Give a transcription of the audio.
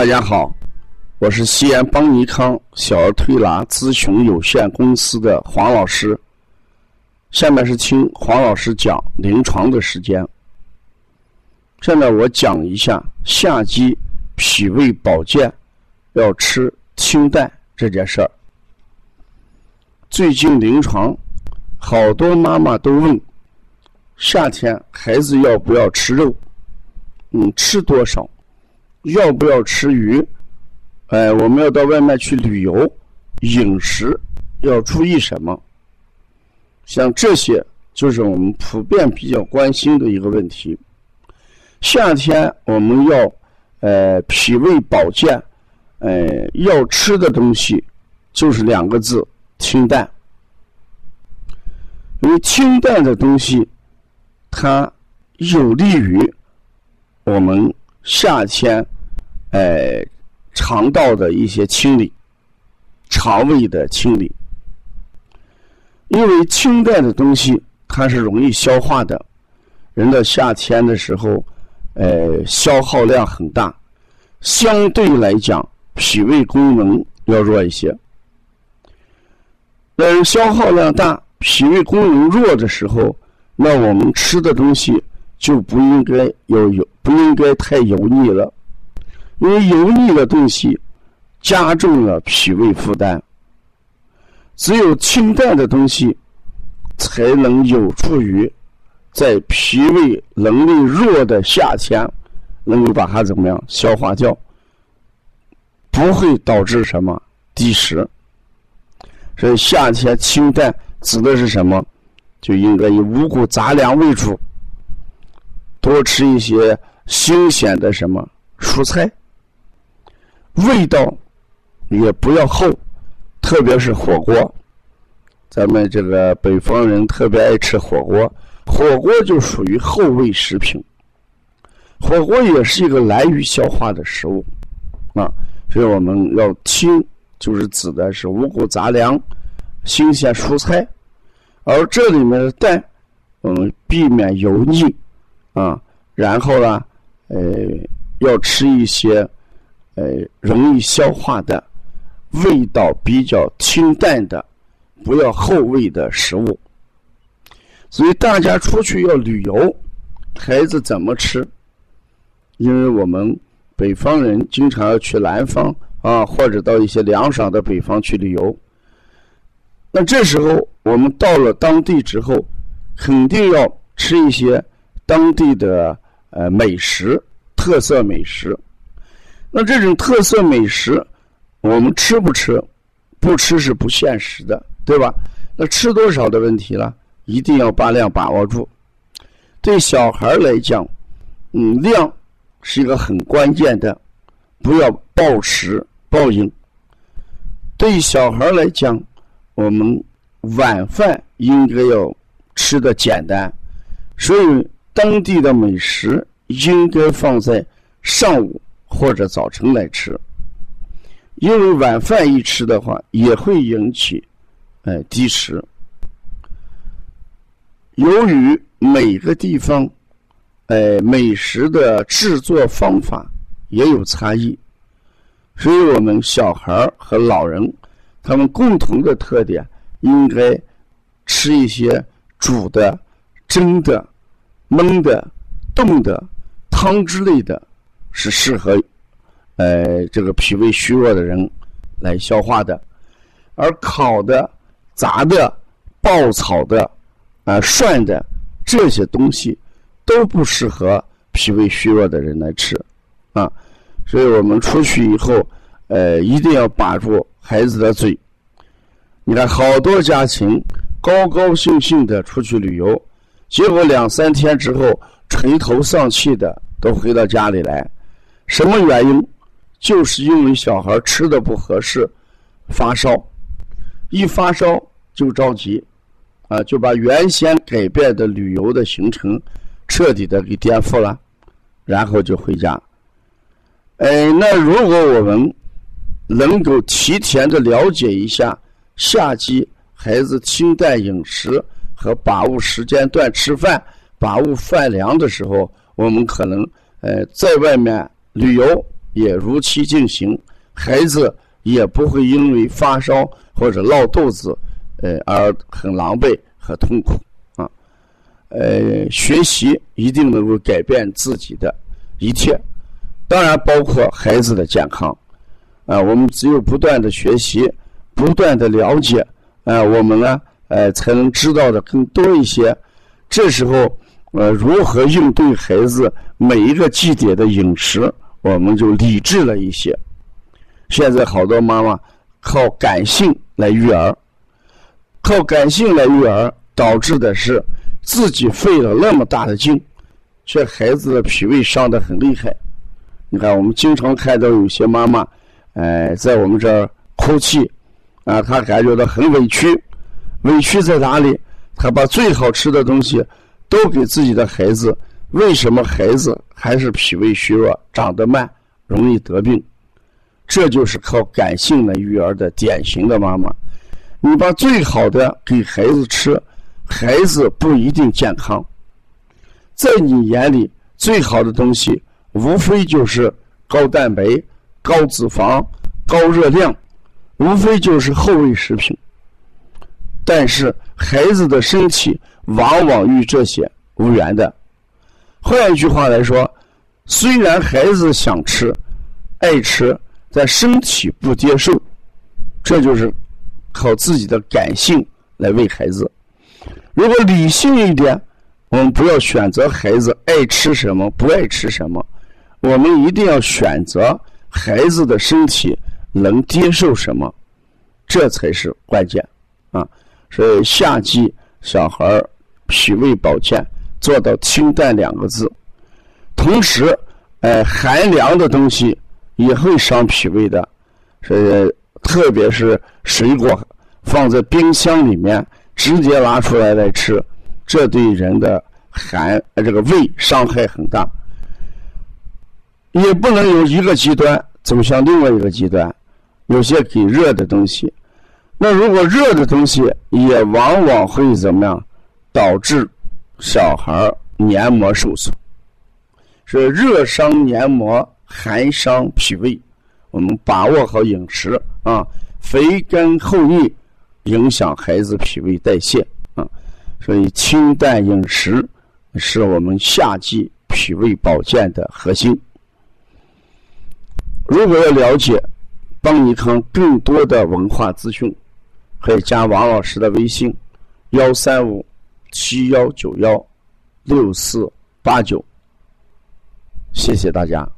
大家好，我是西安邦尼康小儿推拿咨询有限公司的黄老师。下面是听黄老师讲临床的时间。现在我讲一下夏季脾胃保健要吃清淡这件事儿。最近临床好多妈妈都问，夏天孩子要不要吃肉？嗯，吃多少？要不要吃鱼？哎，我们要到外面去旅游，饮食要注意什么？像这些就是我们普遍比较关心的一个问题。夏天我们要呃脾胃保健，呃要吃的东西就是两个字：清淡。因为清淡的东西，它有利于我们。夏天，哎，肠道的一些清理，肠胃的清理，因为清淡的东西它是容易消化的，人的夏天的时候，呃，消耗量很大，相对来讲，脾胃功能要弱一些。那消耗量大，脾胃功能弱的时候，那我们吃的东西。就不应该要油，不应该太油腻了，因为油腻的东西加重了脾胃负担。只有清淡的东西，才能有助于在脾胃能力弱的夏天，能够把它怎么样消化掉，不会导致什么积食。所以夏天清淡指的是什么？就应该以五谷杂粮为主。多吃一些新鲜的什么蔬菜，味道也不要厚，特别是火锅。咱们这个北方人特别爱吃火锅，火锅就属于厚味食品。火锅也是一个难于消化的食物啊，所以我们要清，就是指的是五谷杂粮、新鲜蔬菜，而这里面的蛋，嗯，避免油腻。啊，然后呢，呃，要吃一些，呃，容易消化的、味道比较清淡的、不要厚味的食物。所以大家出去要旅游，孩子怎么吃？因为我们北方人经常要去南方啊，或者到一些凉爽的北方去旅游。那这时候我们到了当地之后，肯定要吃一些。当地的呃美食特色美食，那这种特色美食，我们吃不吃？不吃是不现实的，对吧？那吃多少的问题了？一定要把量把握住。对小孩来讲，嗯，量是一个很关键的，不要暴食暴饮。对小孩来讲，我们晚饭应该要吃的简单，所以。当地的美食应该放在上午或者早晨来吃，因为晚饭一吃的话也会引起哎低食。由于每个地方哎美食的制作方法也有差异，所以我们小孩和老人他们共同的特点应该吃一些煮的、蒸的。焖的、冻的、汤之类的，是适合，呃，这个脾胃虚弱的人来消化的；而烤的、炸的、爆炒的、啊涮的这些东西，都不适合脾胃虚弱的人来吃，啊，所以我们出去以后，呃，一定要把住孩子的嘴。你看，好多家庭高高兴兴的出去旅游。结果两三天之后，垂头丧气的都回到家里来，什么原因？就是因为小孩吃的不合适，发烧，一发烧就着急，啊，就把原先改变的旅游的行程彻底的给颠覆了，然后就回家。哎，那如果我们能够提前的了解一下夏季孩子清淡饮食。和把握时间段吃饭，把握饭量的时候，我们可能呃在外面旅游也如期进行，孩子也不会因为发烧或者闹肚子，呃而很狼狈和痛苦啊。呃，学习一定能够改变自己的一切，当然包括孩子的健康啊。我们只有不断的学习，不断的了解，啊，我们呢，呃，才能知道的更多一些。这时候，呃，如何应对孩子每一个季节的饮食，我们就理智了一些。现在好多妈妈靠感性来育儿，靠感性来育儿，导致的是自己费了那么大的劲，却孩子的脾胃伤得很厉害。你看，我们经常看到有些妈妈，哎，在我们这儿哭泣，啊，她感觉到很委屈，委屈在哪里？他把最好吃的东西都给自己的孩子，为什么孩子还是脾胃虚弱、长得慢、容易得病？这就是靠感性的育儿的典型的妈妈。你把最好的给孩子吃，孩子不一定健康。在你眼里，最好的东西无非就是高蛋白、高脂肪、高热量，无非就是厚味食品。但是孩子的身体往往与这些无缘的。换一句话来说，虽然孩子想吃、爱吃，但身体不接受，这就是靠自己的感性来喂孩子。如果理性一点，我们不要选择孩子爱吃什么、不爱吃什么，我们一定要选择孩子的身体能接受什么，这才是关键啊。所以夏季小孩脾胃保健做到清淡两个字，同时，哎，寒凉的东西也会伤脾胃的，所以特别是水果放在冰箱里面直接拿出来来吃，这对人的寒这个胃伤害很大。也不能有一个极端走向另外一个极端，有些给热的东西。那如果热的东西也往往会怎么样，导致小孩黏膜受损？是热伤黏膜，寒伤脾胃。我们把握好饮食啊，肥甘厚腻影响孩子脾胃代谢啊，所以清淡饮食是我们夏季脾胃保健的核心。如果要了解邦尼康更多的文化资讯。可以加王老师的微信：幺三五七幺九幺六四八九。谢谢大家。